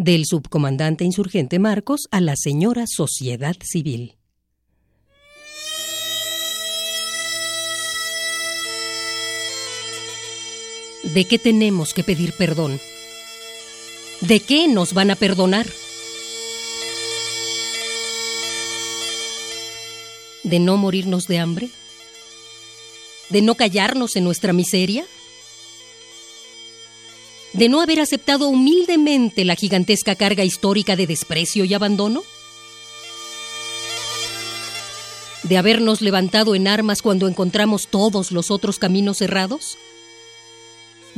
Del subcomandante insurgente Marcos a la señora Sociedad Civil. ¿De qué tenemos que pedir perdón? ¿De qué nos van a perdonar? ¿De no morirnos de hambre? ¿De no callarnos en nuestra miseria? ¿De no haber aceptado humildemente la gigantesca carga histórica de desprecio y abandono? ¿De habernos levantado en armas cuando encontramos todos los otros caminos cerrados?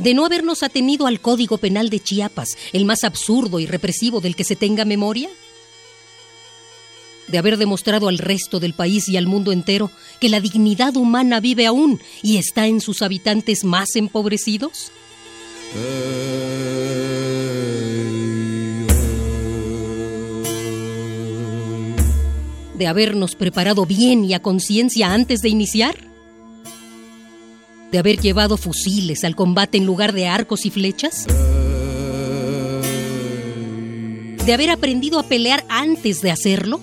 de no habernos atenido al Código Penal de Chiapas, el más absurdo y represivo del que se tenga memoria? ¿De haber demostrado al resto del país y al mundo entero que la dignidad humana vive aún y está en sus habitantes más empobrecidos? ¿De habernos preparado bien y a conciencia antes de iniciar? de haber llevado fusiles al combate en lugar de arcos y flechas? ¿De haber aprendido a pelear antes de hacerlo?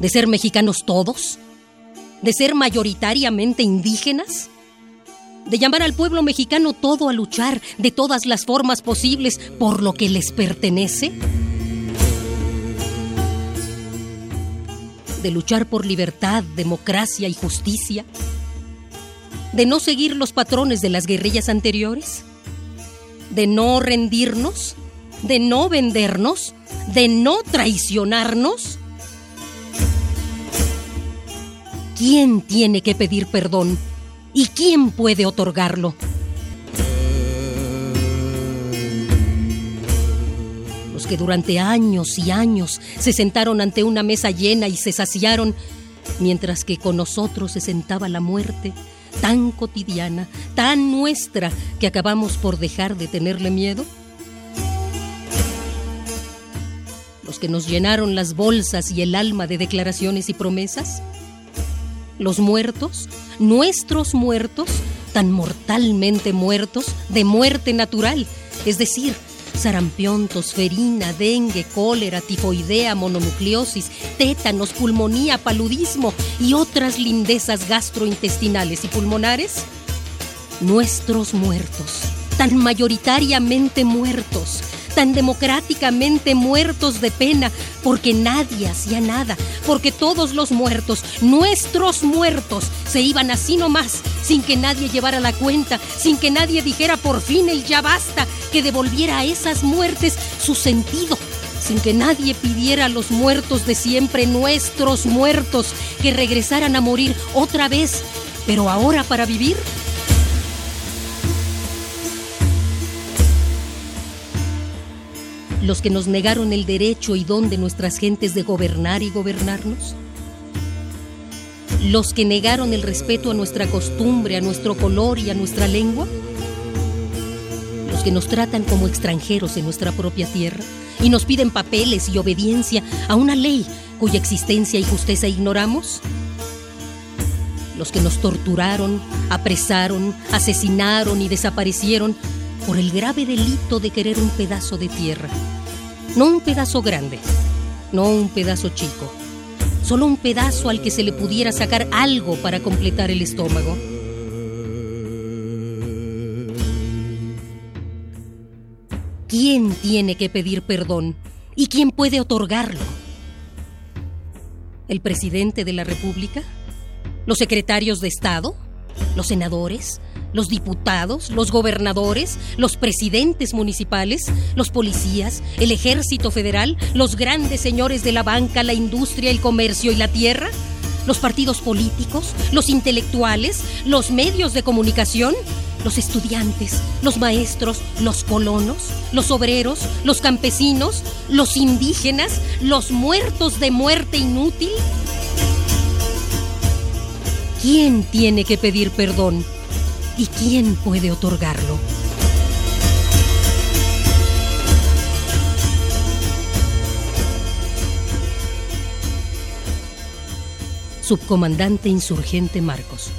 ¿De ser mexicanos todos? ¿De ser mayoritariamente indígenas? ¿De llamar al pueblo mexicano todo a luchar de todas las formas posibles por lo que les pertenece? ¿De luchar por libertad, democracia y justicia? de no seguir los patrones de las guerrillas anteriores, de no rendirnos, de no vendernos, de no traicionarnos. ¿Quién tiene que pedir perdón y quién puede otorgarlo? Los que durante años y años se sentaron ante una mesa llena y se saciaron, mientras que con nosotros se sentaba la muerte, tan cotidiana, tan nuestra, que acabamos por dejar de tenerle miedo? ¿Los que nos llenaron las bolsas y el alma de declaraciones y promesas? ¿Los muertos? ¿Nuestros muertos? Tan mortalmente muertos de muerte natural, es decir, sarampión, tosferina, dengue, cólera, tifoidea, mononucleosis, tétanos, pulmonía, paludismo y otras lindezas gastrointestinales y pulmonares? Nuestros muertos, tan mayoritariamente muertos, tan democráticamente muertos de pena, porque nadie hacía nada, porque todos los muertos, nuestros muertos, se iban así nomás, sin que nadie llevara la cuenta, sin que nadie dijera por fin el ya basta, que devolviera a esas muertes su sentido, sin que nadie pidiera a los muertos de siempre, nuestros muertos, que regresaran a morir otra vez, pero ahora para vivir. Los que nos negaron el derecho y don de nuestras gentes de gobernar y gobernarnos? ¿Los que negaron el respeto a nuestra costumbre, a nuestro color y a nuestra lengua? ¿Los que nos tratan como extranjeros en nuestra propia tierra y nos piden papeles y obediencia a una ley cuya existencia y justicia ignoramos? los que nos torturaron, apresaron, asesinaron y desaparecieron por el grave delito de querer un pedazo de tierra. No un pedazo grande, no un pedazo chico, solo un pedazo al que se le pudiera sacar algo para completar el estómago. ¿Quién tiene que pedir perdón y quién puede otorgarlo? ¿El presidente de la República? ¿Los secretarios de Estado? ¿Los senadores? Los diputados, los gobernadores, los presidentes municipales, los policías, el ejército federal, los grandes señores de la banca, la industria, el comercio y la tierra, los partidos políticos, los intelectuales, los medios de comunicación, los estudiantes, los maestros, los colonos, los obreros, los campesinos, los indígenas, los muertos de muerte inútil. ¿Quién tiene que pedir perdón? ¿Y quién puede otorgarlo? Subcomandante Insurgente Marcos.